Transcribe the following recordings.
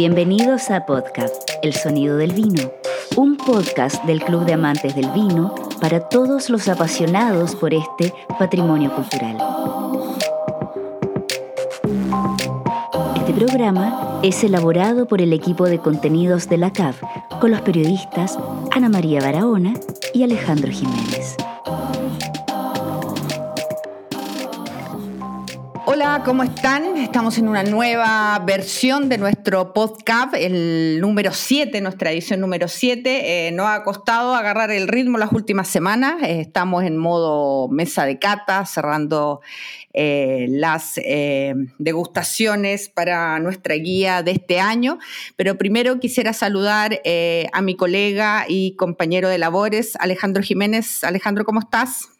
Bienvenidos a Podcast, El Sonido del Vino, un podcast del Club de Amantes del Vino para todos los apasionados por este patrimonio cultural. Este programa es elaborado por el equipo de contenidos de la CAV con los periodistas Ana María Barahona y Alejandro Jiménez. ¿Cómo están? Estamos en una nueva versión de nuestro podcast, el número 7, nuestra edición número 7. Eh, nos ha costado agarrar el ritmo las últimas semanas. Eh, estamos en modo mesa de cata, cerrando eh, las degustaciones para nuestra guía de este año. Pero primero quisiera saludar a mi colega y compañero de labores, Alejandro Jiménez. Alejandro, ¿cómo estás?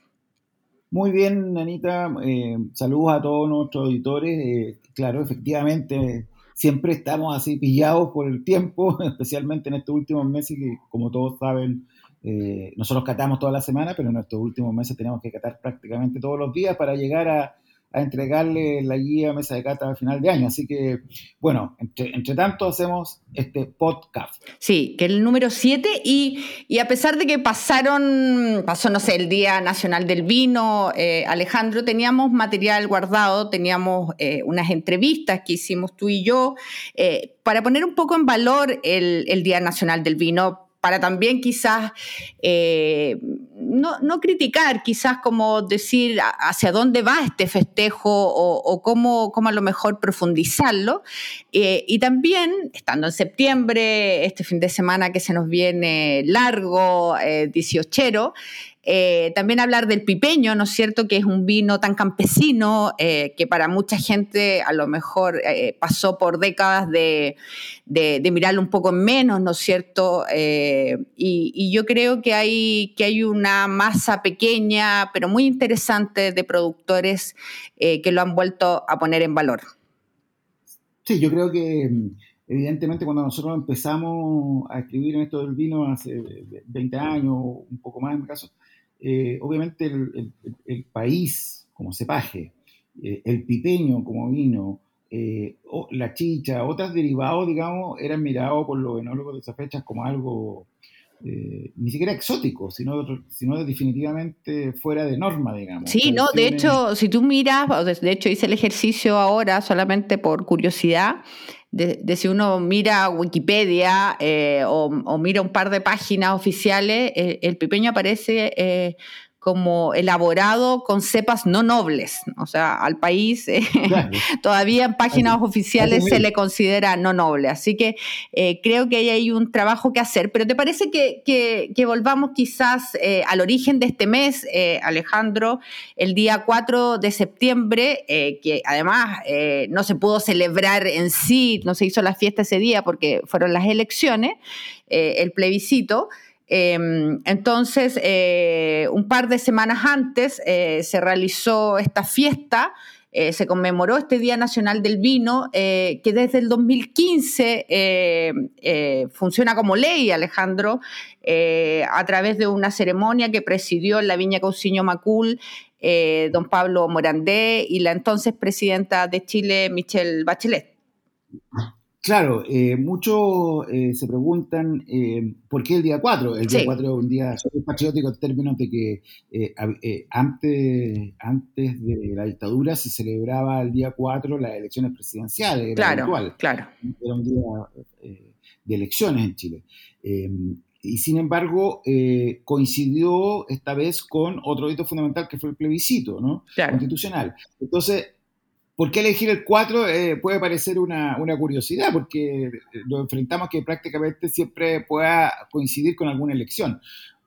Muy bien, Anita. Eh, saludos a todos nuestros auditores. Eh, claro, efectivamente, siempre estamos así pillados por el tiempo, especialmente en estos últimos meses que, como todos saben, eh, nosotros catamos toda la semana, pero en estos últimos meses tenemos que catar prácticamente todos los días para llegar a, a entregarle la guía mesa de cata a final de año. Así que, bueno, entre, tanto hacemos este podcast. Sí, que es el número 7 y, a pesar de que pasaron, pasó, no sé, el Día Nacional del Vino, eh, Alejandro, teníamos material guardado, teníamos eh, unas entrevistas que hicimos tú y yo eh, para poner un poco en valor el, el Día Nacional del Vino para también quizás eh, no, criticar, quizás como decir hacia dónde va este festejo o, cómo, a lo mejor profundizarlo. Eh, y también, estando en septiembre, este fin de semana que se nos viene largo, eh, 18, eh, también hablar del pipeño, ¿no es cierto? Que es un vino tan campesino eh, que para mucha gente a lo mejor eh, pasó por décadas de, mirarlo un poco menos, ¿no es cierto? Y, yo creo que hay, que hay una masa pequeña, pero muy interesante de productores que lo han vuelto a poner en valor. Sí, yo creo que evidentemente cuando nosotros empezamos a escribir en esto del vino hace 20 años, un poco más en mi caso, eh, obviamente el, país como cepaje, eh, el pipeño como vino, eh, la chicha, otros derivados, digamos, eran mirados por los enólogos de esas fechas como algo ni siquiera exótico, sino, sino definitivamente fuera de norma, digamos. Sí, no, de hecho, si tú miras, de hecho hice el ejercicio ahora solamente por curiosidad, de, si uno mira Wikipedia eh, o, mira un par de páginas oficiales, eh, el pipeño aparece eh, como elaborado con cepas no nobles. O sea, al país eh, todavía en páginas oficiales se le considera no noble. Así que eh, creo que ahí hay un trabajo que hacer. Pero ¿te parece que, volvamos quizás eh, al origen de este mes, Alejandro, el día 4 de septiembre, que además no se pudo celebrar en sí, no se hizo la fiesta ese día porque fueron las elecciones, el plebiscito. Em, entonces, eh, un par de semanas antes eh, se realizó esta fiesta, eh, se conmemoró este Día Nacional del Vino, que desde el 2015 funciona como ley, Alejandro, a través de una ceremonia que presidió en la Viña Cauciño Macul don Pablo Morandé y la entonces presidenta de Chile, Michelle Bachelet. Claro, eh, muchos eh, se preguntan eh, por qué el día 4. El día 4 es un día patriótico en términos de que antes, antes de la dictadura se celebraba el día 4 las elecciones presidenciales. claro, claro. Era un día de elecciones en Chile. y sin embargo, coincidió esta vez con otro hito fundamental que fue el plebiscito ¿no? constitucional. Entonces, ¿Por qué elegir el 4? Eh, puede parecer una, curiosidad, porque lo enfrentamos que prácticamente siempre pueda coincidir con alguna elección.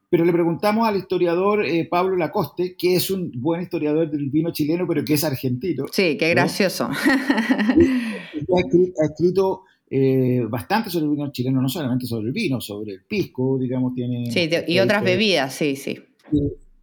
Pero le preguntamos al historiador eh, Pablo Lacoste, que es un buen historiador del vino chileno, pero que es argentino. Sí, qué gracioso. Ha escrito, eh, bastante sobre el vino chileno, no solamente sobre el vino, sobre el pisco, digamos, tiene... Sí, y otras bebidas, sí, sí.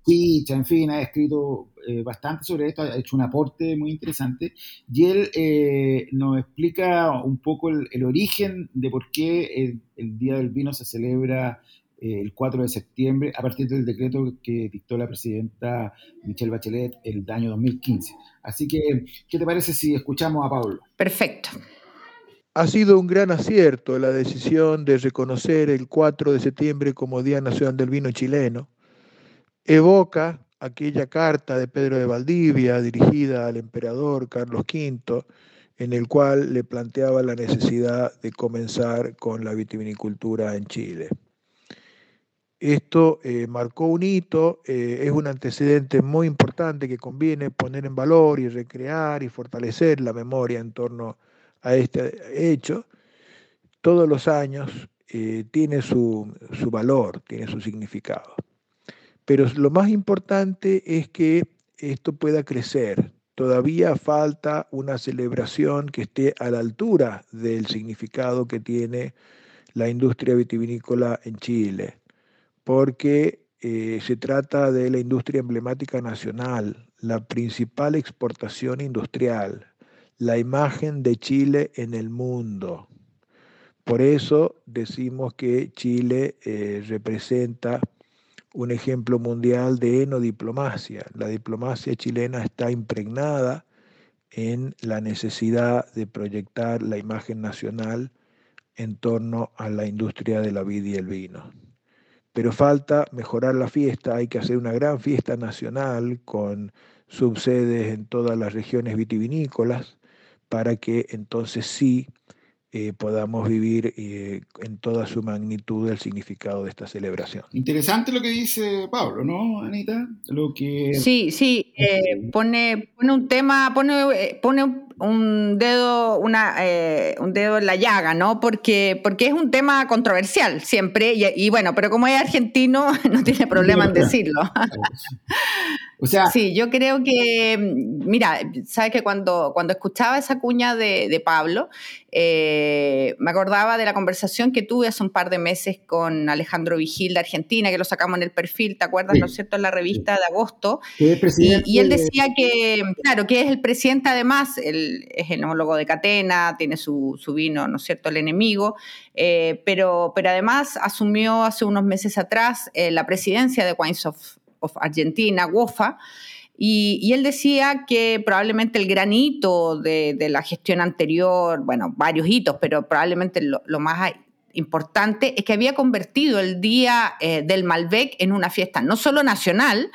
Picha, en fin, ha escrito eh, bastante sobre esto, ha hecho un aporte muy interesante y él eh, nos explica un poco el, origen de por qué el, Día del Vino se celebra eh, el 4 de septiembre a partir del decreto que dictó la presidenta Michelle Bachelet el año 2015. Así que, ¿qué te parece si escuchamos a Pablo? Perfecto. Ha sido un gran acierto la decisión de reconocer el 4 de septiembre como Día Nacional del Vino Chileno. Evoca aquella carta de Pedro de Valdivia dirigida al emperador Carlos V, en el cual le planteaba la necesidad de comenzar con la vitivinicultura en Chile. Esto eh, marcó un hito, eh, es un antecedente muy importante que conviene poner en valor y recrear y fortalecer la memoria en torno a este hecho. Todos los años eh, tiene su, su valor, tiene su significado. Pero lo más importante es que esto pueda crecer. Todavía falta una celebración que esté a la altura del significado que tiene la industria vitivinícola en Chile porque eh, se trata de la industria emblemática nacional, la principal exportación industrial, la imagen de Chile en el mundo. Por eso decimos que Chile eh, representa un ejemplo mundial de enodiplomacia. La diplomacia chilena está impregnada en la necesidad de proyectar la imagen nacional en torno a la industria de la vid y el vino pero falta mejorar la fiesta, hay que hacer una gran fiesta nacional con subsedes en todas las regiones vitivinícolas para que entonces sí eh, podamos vivir eh, en toda su magnitud el significado de esta celebración. Interesante lo que dice Pablo, ¿no, Anita? Lo que... Sí, sí, eh, pone, pone un tema, pone, pone un dedo, una, eh, un dedo en la llaga, ¿no? Porque, porque es un tema controversial siempre, y, bueno, pero como es argentino, no tiene problema en decirlo. O sea, sí, yo creo que, mira, sabes que cuando, cuando escuchaba esa cuña de, Pablo, eh, me acordaba de la conversación que tuve hace un par de meses con Alejandro Vigil de Argentina, que lo sacamos en el perfil, ¿te acuerdas, no es cierto?, en la revista de agosto. Y, y, él decía que, claro, que es el presidente además, el, es enólogo de Catena, tiene su, vino, ¿no es cierto?, el enemigo, eh, pero, pero además asumió hace unos meses atrás eh, la presidencia de Wines of, Argentina, WOFA, y, él decía que probablemente el gran hito de, la gestión anterior, bueno, varios hitos, pero probablemente lo, más importante es que había convertido el Día eh, del Malbec en una fiesta no solo nacional,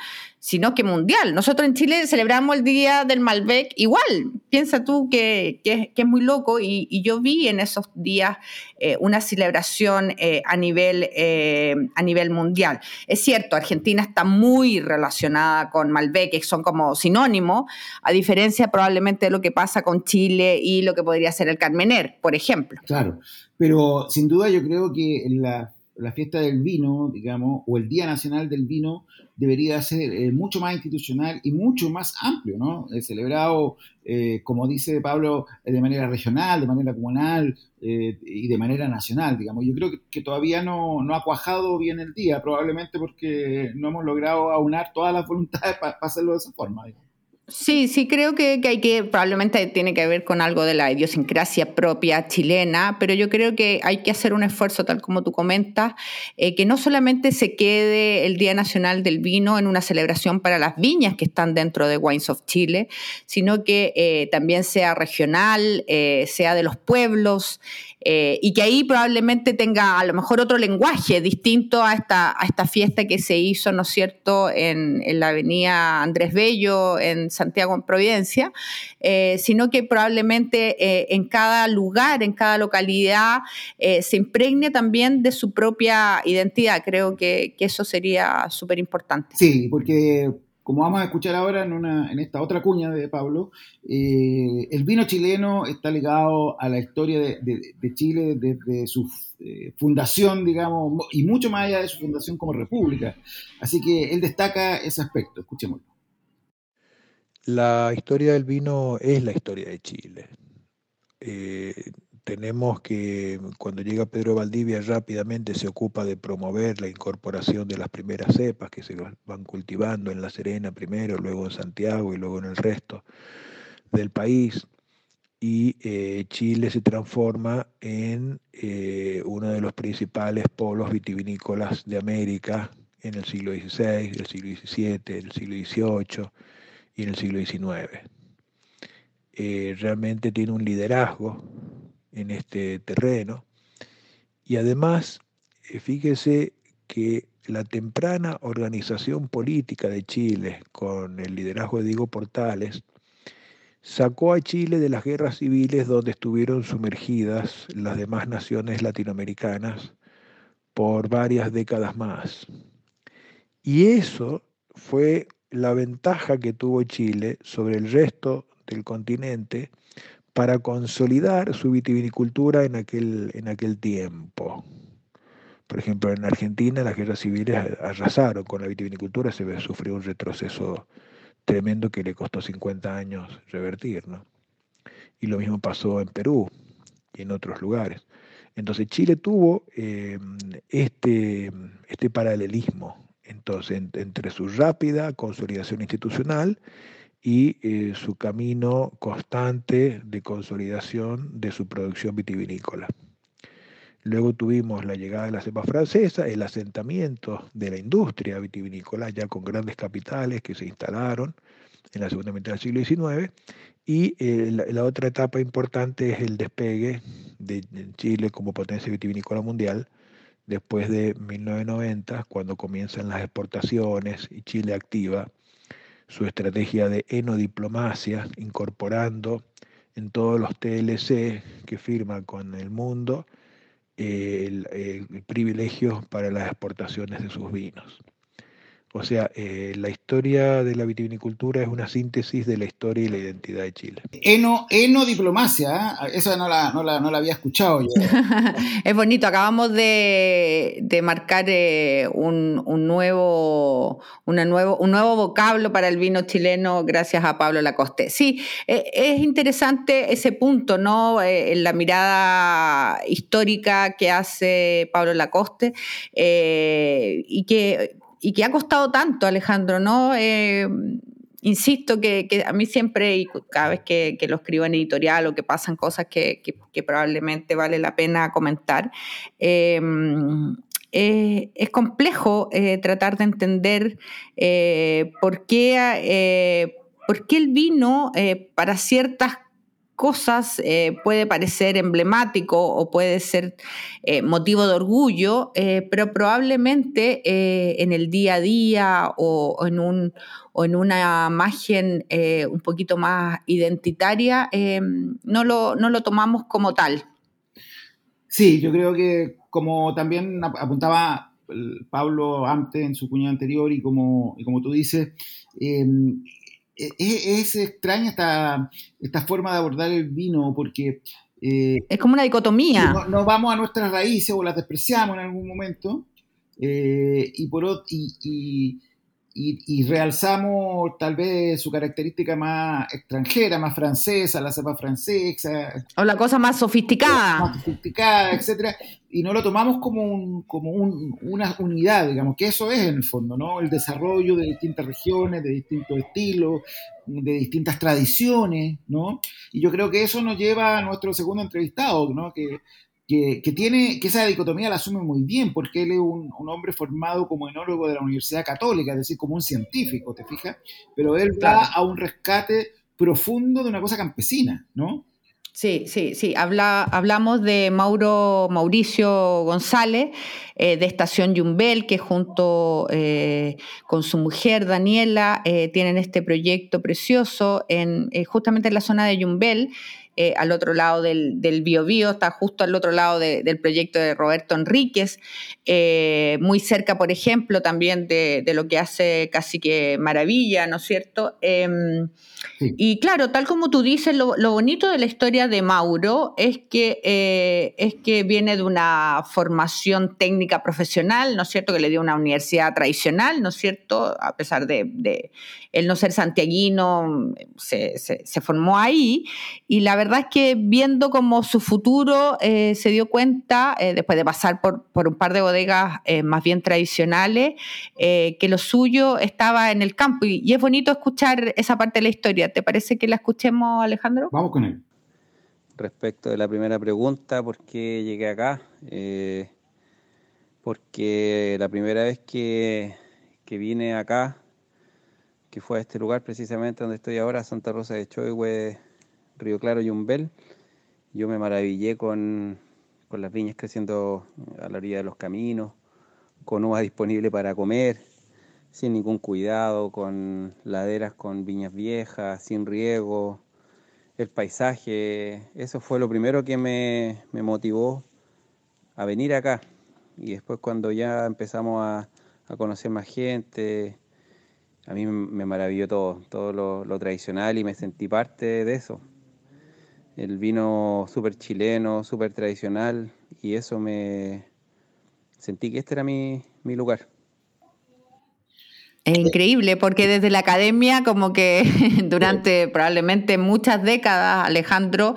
sino que mundial. Nosotros en Chile celebramos el Día del Malbec igual. Piensa tú que, es muy loco y, yo vi en esos días eh, una celebración eh, a, nivel, eh, a nivel mundial. Es cierto, Argentina está muy relacionada con Malbec, que son como sinónimos, a diferencia probablemente de lo que pasa con Chile y lo que podría ser el Carmener, por ejemplo. Claro, pero sin duda yo creo que la, la fiesta del vino, digamos, o el Día Nacional del Vino, debería ser eh, mucho más institucional y mucho más amplio, ¿no? Eh, celebrado, eh, como dice Pablo, de manera regional, de manera comunal y de manera nacional, digamos. Yo creo que, todavía no, no, ha cuajado bien el día, probablemente porque no hemos logrado aunar todas las voluntades para hacerlo de esa forma. Sí, sí, creo que, hay que, probablemente tiene que ver con algo de la idiosincrasia propia chilena, pero yo creo que hay que hacer un esfuerzo, tal como tú comentas, eh, que no solamente se quede el Día Nacional del Vino en una celebración para las viñas que están dentro de Wines of Chile, sino que eh, también sea regional, eh, sea de los pueblos, eh, y que ahí probablemente tenga a lo mejor otro lenguaje distinto a esta, a esta fiesta que se hizo, ¿no es cierto?, en, la avenida Andrés Bello, en Santiago, en Providencia, eh, sino que probablemente eh, en cada lugar, en cada localidad, se impregne también de su propia identidad. Creo que, que eso sería súper importante. Sí, porque como vamos a escuchar ahora en, esta otra cuña de Pablo, eh, el vino chileno está ligado a la historia de, Chile desde su eh, fundación, digamos, y mucho más allá de su fundación como república. Así que él destaca ese aspecto. Escuchémoslo. La historia del vino es la historia de Chile. Eh, tenemos que, cuando llega Pedro Valdivia, rápidamente se ocupa de promover la incorporación de las primeras cepas que se van cultivando en La Serena primero, luego en Santiago y luego en el resto del país. Y eh, Chile se transforma en eh, uno de los principales polos vitivinícolas de América en el siglo XVI, el siglo XVII, el siglo XVIII y en el siglo XIX. Eh, realmente tiene un liderazgo en este terreno. Y además, eh, fíjese que la temprana organización política de Chile, con el liderazgo de Diego Portales, sacó a Chile de las guerras civiles donde estuvieron sumergidas las demás naciones latinoamericanas por varias décadas más. Y eso fue la ventaja que tuvo Chile sobre el resto del continente para consolidar su vitivinicultura en aquel, en aquel tiempo. Por ejemplo, en Argentina las guerras civiles arrasaron con la vitivinicultura, se sufrió un retroceso tremendo que le costó 50 años revertir. ¿no? Y lo mismo pasó en Perú y en otros lugares. Entonces Chile tuvo eh, este, este paralelismo entonces, entre su rápida consolidación institucional y eh, su camino constante de consolidación de su producción vitivinícola. Luego tuvimos la llegada de la cepa francesa, el asentamiento de la industria vitivinícola, ya con grandes capitales que se instalaron en la segunda mitad del siglo XIX. Y eh, la, otra etapa importante es el despegue de Chile como potencia vitivinícola mundial después de 1990, cuando comienzan las exportaciones y Chile activa su estrategia de enodiplomacia, incorporando en todos los TLC que firma con el mundo el, privilegio para las exportaciones de sus vinos. O sea, eh, la historia de la vitivinicultura es una síntesis de la historia y la identidad de Chile. Eno, diplomacia, ¿eh? esa no la, no, la, no la, había escuchado yo. es bonito, acabamos de, de marcar eh, un, un, nuevo, una nuevo, un nuevo vocablo para el vino chileno gracias a Pablo Lacoste. Sí, es interesante ese punto, ¿no? en la mirada histórica que hace Pablo Lacoste y que y que ha costado tanto, Alejandro, ¿no? Eh, insisto que, a mí siempre, y cada vez que, lo escribo en editorial o que pasan cosas que, probablemente vale la pena comentar, eh, eh, es complejo tratar de entender por, qué, por qué el vino para ciertas cosas eh, puede parecer emblemático o puede ser eh, motivo de orgullo, eh, pero probablemente en el día a día o, en, un, o en una imagen un poquito más identitaria no, lo, no lo tomamos como tal. Sí, yo creo que como también apuntaba Pablo antes en su cuñado anterior y como, y como tú dices, e-, e-, es, extraña esta, esta forma de abordar el vino porque... Eh, es como una dicotomía. No, vamos a nuestras raíces o las despreciamos en algún momento eh, y, por, y, y, realzamos tal vez su característica más extranjera, más francesa, la cepa francesa. O la cosa más sofisticada. Más sofisticada, etcétera. Y no lo tomamos como, un, como un, una unidad, digamos, que eso es en el fondo, ¿no? El desarrollo de distintas regiones, de distintos estilos, de distintas tradiciones, ¿no? Y yo creo que eso nos lleva a nuestro segundo entrevistado, ¿no? Que que, tiene, que esa dicotomía la asume muy bien, porque él es un, hombre formado como enólogo de la Universidad Católica, es decir, como un científico, ¿te fijas? Pero él va a un rescate profundo de una cosa campesina, ¿no? Sí, sí, sí. Habla, hablamos de Mauro Mauricio González, eh, de Estación Yumbel, que junto eh, con su mujer Daniela eh, tienen este proyecto precioso en, justamente en la zona de Yumbel. Eh, al otro lado del, del Bio, está justo al otro lado del proyecto de Roberto Enríquez, eh, muy cerca, por ejemplo, también de, lo que hace casi que Maravilla, ¿no es cierto? Em, y claro, tal como tú dices, lo, bonito de la historia de Mauro es que, eh, es que viene de una formación técnica profesional, ¿no es cierto? Que le dio una universidad tradicional, ¿no es cierto? A pesar de, de él no ser santiaguino, se, se, formó ahí. Y la verdad es que viendo como su futuro eh, se dio cuenta, eh, después de pasar por, por, un par de bodegas eh, más bien tradicionales, que lo suyo estaba en el campo. Y, y, es bonito escuchar esa parte de la historia. ¿Te parece que la escuchemos, Alejandro? Vamos con él. Respecto de la primera pregunta, ¿por qué llegué acá? porque la primera vez que, que vine acá que fue a este lugar precisamente donde estoy ahora, Santa Rosa de Choihue, Río Claro y Umbel. yo me maravillé con, con las viñas creciendo a la orilla de los caminos, con uvas disponibles para comer, sin ningún cuidado, con laderas con viñas viejas, sin riego, el paisaje, eso fue lo primero que me, me motivó a venir acá. Y después cuando ya empezamos a, a conocer más gente, a mí me maravilló todo, todo lo, tradicional y me sentí parte de eso. El vino súper chileno, súper tradicional y eso me sentí que este era mi, mi lugar. Es increíble porque desde la academia, como que durante probablemente muchas décadas, Alejandro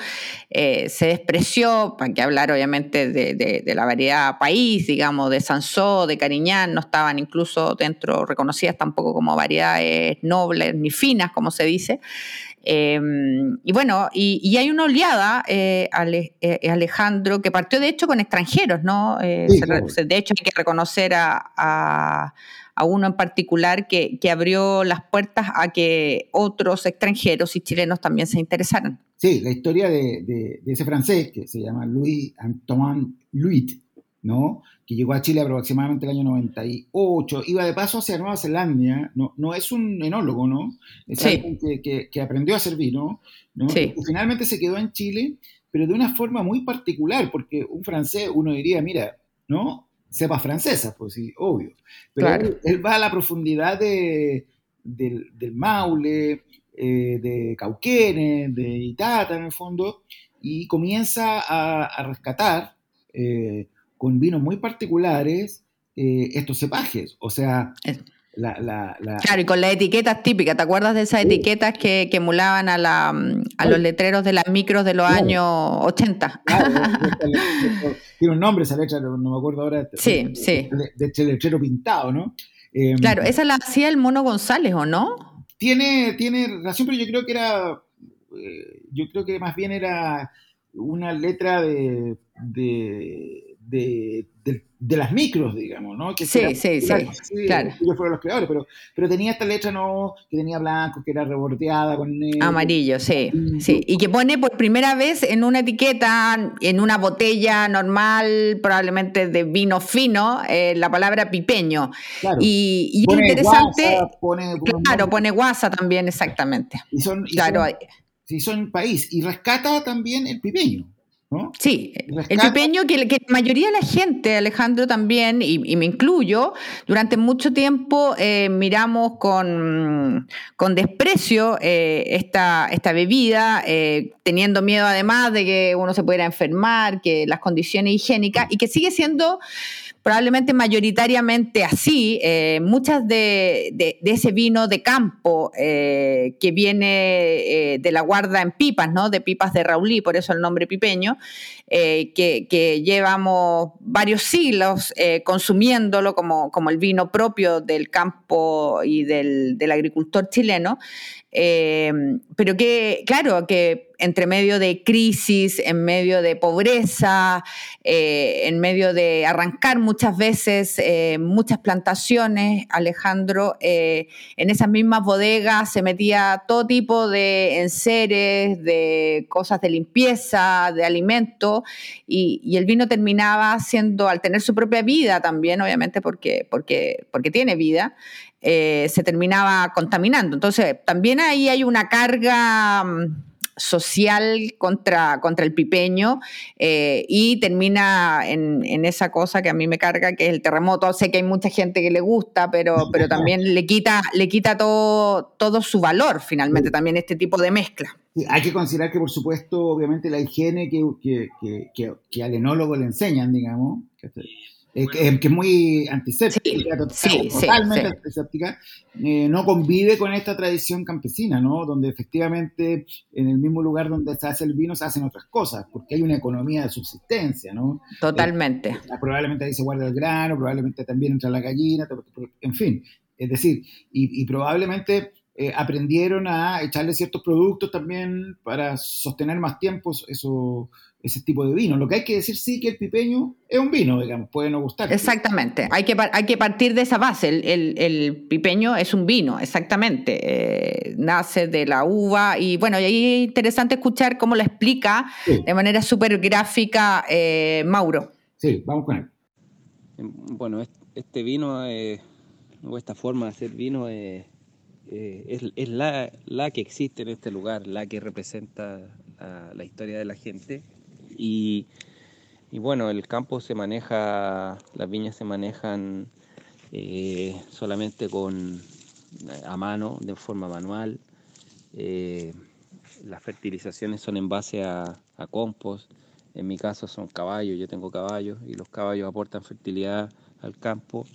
eh, se despreció, para que hablar obviamente de, la variedad país, digamos, de Sansó, de Cariñán, no estaban incluso dentro reconocidas tampoco como variedades nobles ni finas, como se dice. Em, y bueno, y, hay una oleada, eh, eh, Alejandro, que partió de hecho con extranjeros, ¿no? de hecho hay que reconocer a a uno en particular que, abrió las puertas a que otros extranjeros y chilenos también se interesaran. Sí, la historia de, ese francés que se llama Louis Antoine Louis, ¿no? Que llegó a Chile aproximadamente el año 98, iba de paso hacia Nueva Zelanda, no, no es un enólogo, ¿no? Es alguien que, aprendió a vino, ¿no? Y finalmente se quedó en Chile, pero de una forma muy particular, porque un francés, uno diría, mira, ¿no? sepa francesa, pues sí, obvio. Pero él, va a la profundidad de, del, Maule, eh, de Cauquenes, de Itata en el fondo, y comienza a, rescatar eh, con vinos muy particulares eh, estos cepajes. O sea, Claro, y con las etiquetas típicas, ¿te acuerdas de esas etiquetas que, emulaban a, la, a los letreros de las micros de los años 80? tiene un nombre esa letra, no me acuerdo ahora. Sí, sí. De este letrero pintado, ¿no? Em, claro, esa la hacía el Mono González, ¿o no? Tiene, tiene relación, pero yo creo que era, eh, yo creo que más bien era una letra de de, de, las micros, digamos, ¿no? Que sí, sí, sí, claro. Ellos fueron los creadores, pero, pero tenía esta letra, ¿no? Que tenía blanco, que era rebordeada con. Amarillo, sí, sí. Y que pone por primera vez en una etiqueta, en una botella normal, probablemente de vino fino, eh, la palabra pipeño. Claro. Y, y es interesante. pone, claro, pone guasa también, exactamente. Y son, claro. sí, son país. Y rescata también el pipeño. Sí, el pipeño que, la mayoría de la gente, Alejandro también, y, me incluyo, durante mucho tiempo eh, miramos con, con desprecio eh, esta, esta bebida, eh, teniendo miedo además de que uno se pudiera enfermar, que las condiciones higiénicas, y que sigue siendo probablemente mayoritariamente así, eh, muchas de, ese vino de campo eh, que viene eh, de la guarda en pipas, ¿no? De pipas de Raulí, por eso el nombre pipeño, que, llevamos varios siglos consumiéndolo como, el vino propio del campo y del agricultor chileno, pero que, claro, que entre medio de crisis, en medio de pobreza, eh, en medio de arrancar muchas veces eh, muchas plantaciones, Alejandro, eh, en esas mismas bodegas se metía todo tipo de enseres, de cosas de limpieza, de alimento, y, el vino terminaba siendo, al tener su propia vida también, obviamente porque, porque, porque tiene vida, se terminaba contaminando. Entonces, también ahí hay una carga mm, social contra, contra el pipeño eh, y termina en, esa cosa que a mí me carga, que es el terremoto. Sé que hay mucha gente que le gusta, pero, pero también le quita, le quita todo, todo su valor finalmente también este tipo de mezcla. hay que considerar que, por supuesto, obviamente la higiene que, que, que, que al enólogo le enseñan, digamos, que, es muy antiséptica, totalmente antiséptica, eh, no convive con esta tradición campesina, ¿no? Donde efectivamente en el mismo lugar donde se hace el vino se hacen otras cosas, porque hay una economía de subsistencia, ¿no? Totalmente. Eh, probablemente ahí se guarda el grano, probablemente también entra la gallina, en fin, es decir, y, probablemente eh, aprendieron a echarle ciertos productos también para sostener más tiempo eso, ese tipo de vino. Lo que hay que decir sí que el pipeño es un vino, digamos, puede no gustar. Exactamente, hay que, hay que partir de esa base. El, pipeño es un vino, exactamente. Eh, nace de la uva y bueno, y ahí es interesante escuchar cómo lo explica de manera súper gráfica eh, Mauro. Sí, vamos con él. Bueno, este vino, o esta forma de hacer vino es eh, es, la, la, que existe en este lugar, la que representa la, historia de la gente. Y, bueno, el campo se maneja, las viñas se manejan eh, solamente con a mano, de forma manual. Eh, las fertilizaciones son en base a, a compost. En mi caso son caballos, yo tengo caballos y los caballos aportan fertilidad al campo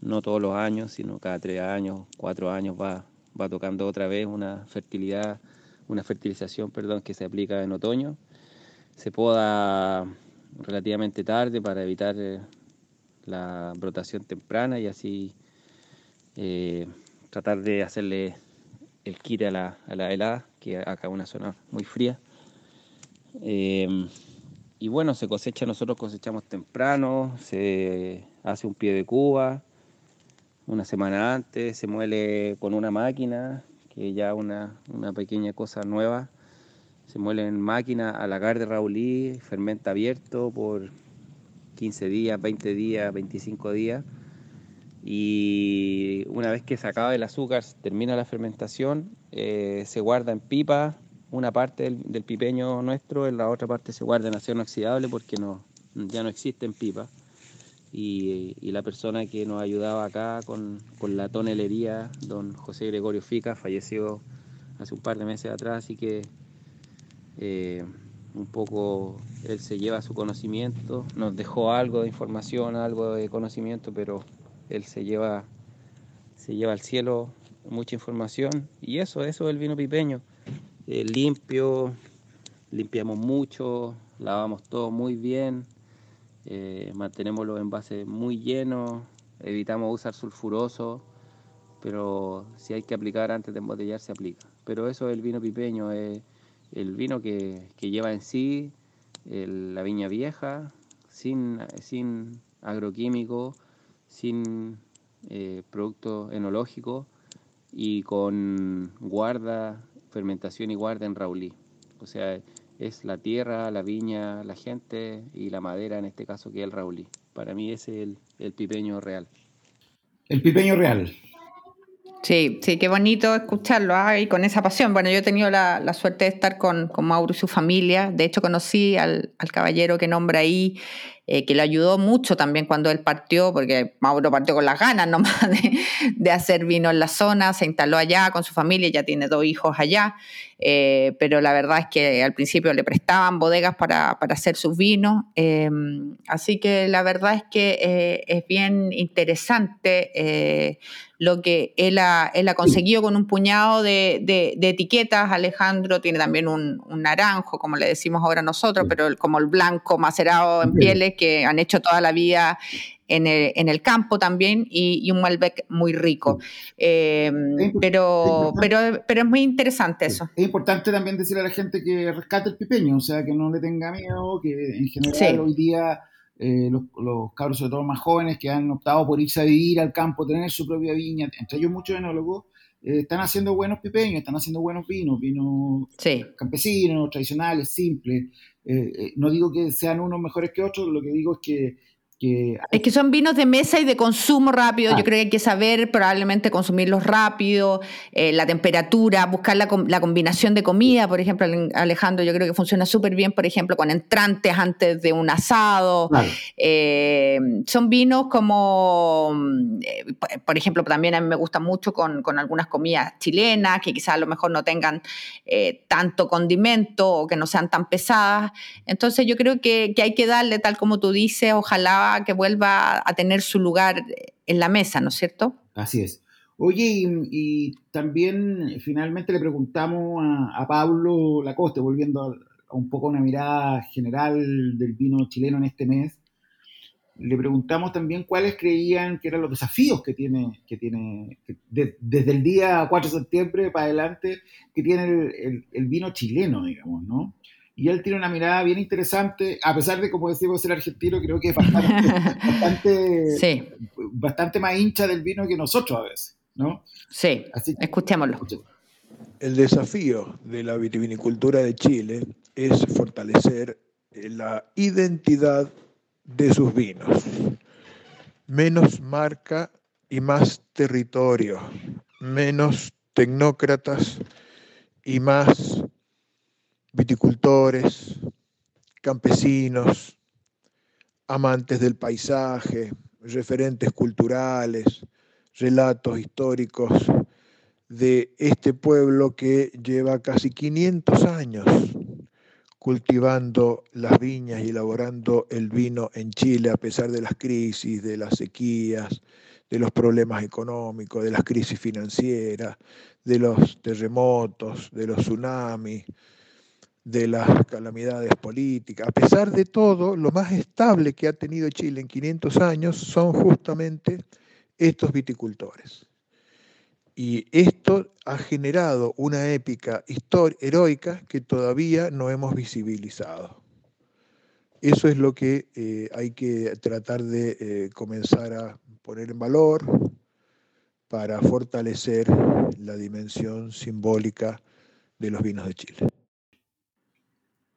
no todos los años, sino cada tres años, cuatro años va, va tocando otra vez una fertilidad, una fertilización, perdón, que se aplica en otoño. Se poda relativamente tarde para evitar eh, la brotación temprana y así eh, tratar de hacerle el quite a la, a la helada, que acá es una zona muy fría. Em, y bueno, se cosecha, nosotros cosechamos temprano, se hace un pie de cuba, una semana antes, se muele con una máquina, que ya una, una pequeña cosa nueva. Se muele en máquina a la de Raulí, fermenta abierto por 15 días, 20 días, 25 días. Y una vez que se acaba el azúcar, termina la fermentación, eh, se guarda en pipa, una parte del, pipeño nuestro, en la otra parte se guarda en acero inoxidable porque no, ya no existe en pipa y, la persona que nos ayudaba acá con, la tonelería, don José Gregorio Fica, falleció hace un par de meses atrás, así que eh, un poco él se lleva su conocimiento, nos dejó algo de información, algo de conocimiento, pero él se lleva, se lleva al cielo mucha información y eso, eso es el vino pipeño, eh, limpio, limpiamos mucho, lavamos todo muy bien eh, mantenemos los envases muy llenos, evitamos usar sulfuroso, pero si hay que aplicar antes de embotellar, se aplica. Pero eso es el vino pipeño, el vino que, lleva en sí la viña vieja, sin, sin agroquímico, sin eh, producto enológico y con guarda, fermentación y guarda en Raulí. O sea, es la tierra, la viña, la gente y la madera, en este caso que es el Raulí. Para mí ese es el, pipeño real. El pipeño real. Sí, sí, qué bonito escucharlo ¿ah? y con esa pasión. Bueno, yo he tenido la, suerte de estar con, con, Mauro y su familia. De hecho, conocí al, al caballero que nombra ahí eh, que le ayudó mucho también cuando él partió, porque Mauro partió con las ganas nomás de, hacer vino en la zona, se instaló allá con su familia, ya tiene dos hijos allá, eh, pero la verdad es que al principio le prestaban bodegas para, hacer sus vinos, em, así que la verdad es que eh, es bien interesante lo que él ha, él ha, conseguido con un puñado de, etiquetas. Alejandro tiene también un, un, naranjo, como le decimos ahora nosotros, pero como el blanco macerado en pieles que han hecho toda la vida en el, campo también y, un Malbec muy rico. Eh, pero, pero, pero es muy interesante eso. Es importante también decirle a la gente que rescate el pipeño, o sea, que no le tenga miedo, que en general hoy día eh, los, los, cabros, sobre todo más jóvenes, que han optado por irse a vivir al campo, tener su propia viña, entre ellos muchos enólogos, eh, están haciendo buenos pipeños, están haciendo buenos vinos, vinos campesinos, tradicionales, simples. No digo que sean unos mejores que otros, lo que digo es que es que son vinos de mesa y de consumo rápido. Yo ah. creo que hay que saber probablemente consumirlos rápido, eh, la temperatura, buscar la, combinación de comida. Por ejemplo, Alejandro, yo creo que funciona súper bien, por ejemplo, con entrantes antes de un asado. Eh, son vinos como, eh, por ejemplo, también a mí me gusta mucho con, algunas comidas chilenas, que quizás a lo mejor no tengan tanto condimento o que no sean tan pesadas. Entonces yo creo que, que hay que darle, tal como tú dices, ojalá que vuelva a tener su lugar en la mesa, ¿no es cierto? Así es. Oye, y, también finalmente le preguntamos a, Pablo Lacoste, volviendo a, un poco una mirada general del vino chileno en este mes. le preguntamos también cuáles creían que eran los desafíos que tiene, que tiene desde el día 4 de septiembre para adelante, que tiene el, vino chileno, digamos, ¿no? Y él tiene una mirada bien interesante, a pesar de, como decimos, ser argentino, creo que es bastante, bastante, más hincha del vino que nosotros a veces, ¿no? Sí, escuchémoslo. El desafío de la vitivinicultura de Chile es fortalecer la identidad de sus vinos. Menos marca y más territorio, menos tecnócratas y más viticultores, campesinos, amantes del paisaje, referentes culturales, relatos históricos de este pueblo que lleva casi 500 años cultivando las viñas y elaborando el vino en Chile a pesar de las crisis, de las sequías, de los problemas económicos, de las crisis financieras, de los terremotos, de los tsunamis, de las calamidades políticas. A pesar de todo, lo más estable que ha tenido Chile en 500 años son justamente estos viticultores. Y esto ha generado una épica heroica que todavía no hemos visibilizado. Eso es lo que eh, hay que tratar de eh, comenzar a poner en valor para fortalecer la dimensión simbólica de los vinos de Chile.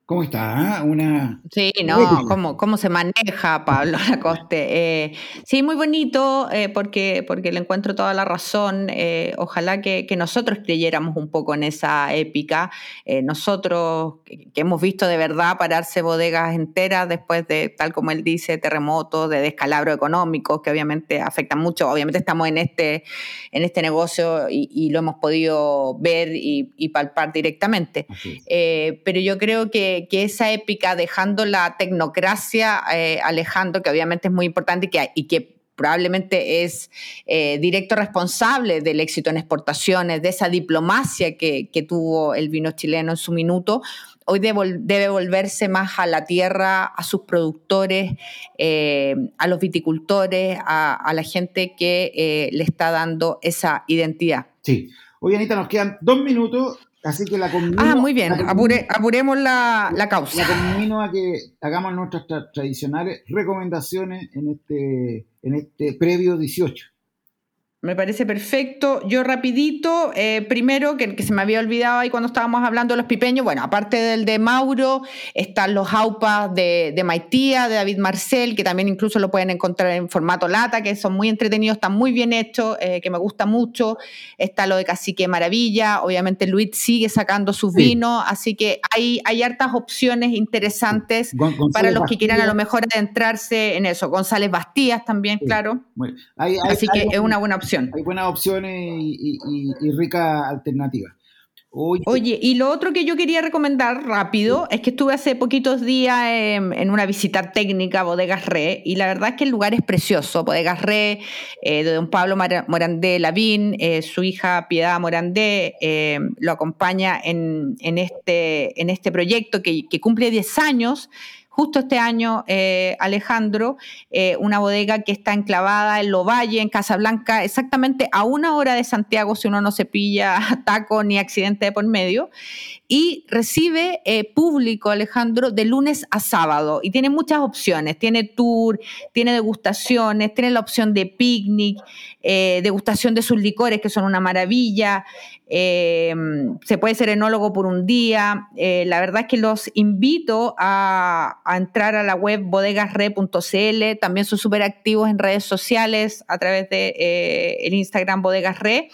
¿Cómo está? Ah? Una... Sí, no, ¿cómo, ¿cómo, se maneja Pablo Lacoste? Eh, sí, muy bonito, eh, porque, porque le encuentro toda la razón. Eh, ojalá que, nosotros creyéramos un poco en esa épica. nosotros, que, hemos visto de verdad pararse bodegas enteras después de, tal como él dice, terremotos, de descalabro económico, que obviamente afectan mucho. Obviamente estamos en este, en este negocio y, lo hemos podido ver y, y palpar directamente. pero yo creo que que, esa épica, dejando la tecnocracia, eh, Alejandro, que obviamente es muy importante y que, y que probablemente es eh, directo responsable del éxito en exportaciones, de esa diplomacia que, tuvo el vino chileno en su minuto, hoy debe, volverse más a la tierra, a sus productores, eh, a los viticultores, a, la gente que le está dando esa identidad. Sí. Hoy, Anita, nos quedan dos minutos Así que la Ah, muy bien, apuremos la, la, causa. La conmino a que hagamos nuestras tradicionales recomendaciones en este, en este previo 18. Me parece perfecto. Yo rapidito, eh, primero, que, que, se me había olvidado ahí cuando estábamos hablando de los pipeños, bueno, aparte del de Mauro, están los aupas de, de Maitía, de David Marcel, que también incluso lo pueden encontrar en formato lata, que son muy entretenidos, están muy bien hechos, eh, que me gusta mucho. Está lo de Cacique Maravilla, obviamente Luis sigue sacando sus vinos, así que hay, hay hartas opciones interesantes para los que quieran a lo mejor adentrarse en eso. González Bastías también, claro. así que es una buena opción. Hay buenas opciones y, rica alternativa. Oye, y lo otro que yo quería recomendar rápido es que estuve hace poquitos días en, una visita técnica a Bodegas Re y la verdad es que el lugar es precioso. Bodegas Re, eh, de don Pablo Morandé Lavín, eh, su hija Piedad Morandé eh, lo acompaña en, este, en este proyecto que, que cumple 10 años justo este año, eh, Alejandro, eh, una bodega que está enclavada en Lovalle, en Casablanca, exactamente a una hora de Santiago, si uno no se pilla taco ni accidente de por medio, y recibe eh, público, Alejandro, de lunes a sábado, y tiene muchas opciones, tiene tour, tiene degustaciones, tiene la opción de picnic, degustación de sus licores, que son una maravilla, se puede ser enólogo por un día, la verdad es que los invito a entrar a la web bodegasre.cl. También son súper activos en redes sociales a través de eh, el Instagram Bodegasre.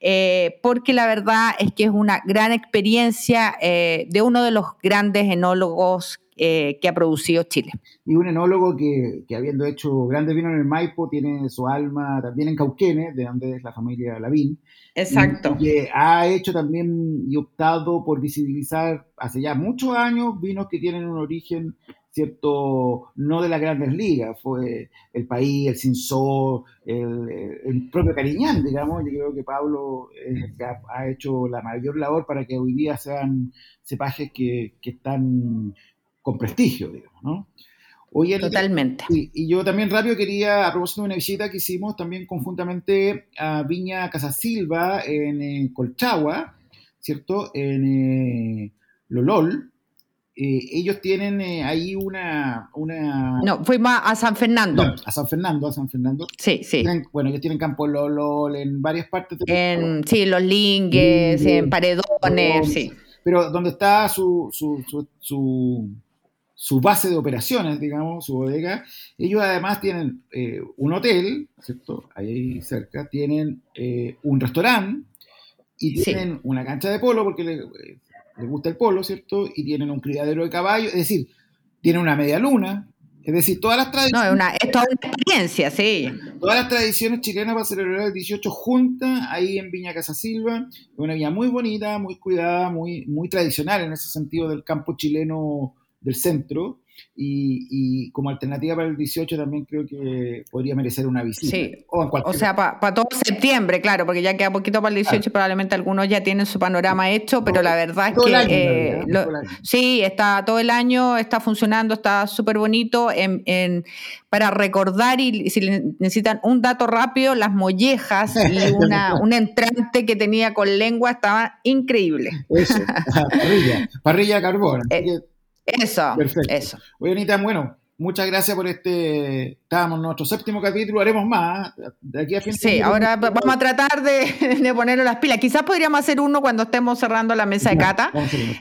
Eh, porque la verdad es que es una gran experiencia eh, de uno de los grandes enólogos que ha producido Chile. Y un enólogo que, habiendo hecho grandes vinos en el Maipo, tiene su alma también en Cauquenes, de donde es la familia Lavín. Exacto. Y, que ha hecho también y optado por visibilizar hace ya muchos años vinos que tienen un origen cierto, no de las grandes ligas, fue el país, el Cinsó, el, propio Cariñán, digamos, yo creo que Pablo eh, ha, hecho la mayor labor para que hoy día sean cepajes que, que están con prestigio, digamos, ¿no? Totalmente. y yo también rápido quería, a propósito de una visita que hicimos también conjuntamente a Viña Casasilva en Colchagua, ¿cierto? En eh, Lolol. Eh, ellos tienen eh, ahí una, una... No, fuimos a San Fernando. a San Fernando, a San Fernando. Sí, sí. bueno, ellos tienen campo en varias partes. en, sí, los lingues, en paredones, sí. Pero donde está su, su, su, su, base de operaciones, digamos, su bodega, ellos además tienen un hotel, ¿cierto? Ahí cerca, tienen un restaurante, y tienen una cancha de polo porque les, gusta el polo, ¿cierto? Y tienen un criadero de caballos, es decir, tienen una media luna, es decir, todas las tradiciones... No, es, una, es toda una experiencia, sí. Todas las tradiciones chilenas para celebrar el 18 juntas ahí en Viña Casa Silva, una villa muy bonita, muy cuidada, muy, muy tradicional en ese sentido del campo chileno del centro, y, como alternativa para el 18 también creo que podría merecer una visita. Sí, o, sea, para todo septiembre, claro, porque ya queda poquito para el 18 probablemente algunos ya tienen su panorama hecho, pero la verdad es que eh, sí, está todo el año, está funcionando, está súper bonito en, para recordar y si necesitan un dato rápido, las mollejas y una, un entrante que tenía con lengua estaba increíble. Eso, parrilla, parrilla carbón. Eh, eso, Perfecto. eso. Oye, Anita, bueno, muchas gracias por este. Estábamos en nuestro séptimo capítulo, haremos más. De aquí a fin Sí, ahora vamos a tratar de, de ponernos las pilas. Quizás podríamos hacer uno cuando estemos cerrando la mesa de cata,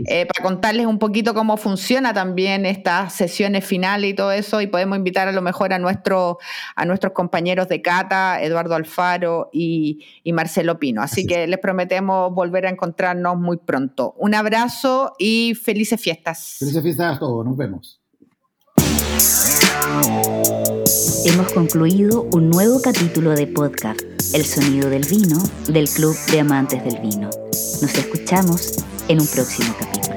eh, para contarles un poquito cómo funciona también estas sesiones finales y todo eso. Y podemos invitar a lo mejor a, nuestro, a nuestros compañeros de cata, Eduardo Alfaro y, Marcelo Pino. Así, que les prometemos volver a encontrarnos muy pronto. Un abrazo y felices fiestas. Felices fiestas a todos, nos vemos. Hemos concluido un nuevo capítulo de podcast, El sonido del vino, del Club de Amantes del Vino. Nos escuchamos en un próximo capítulo.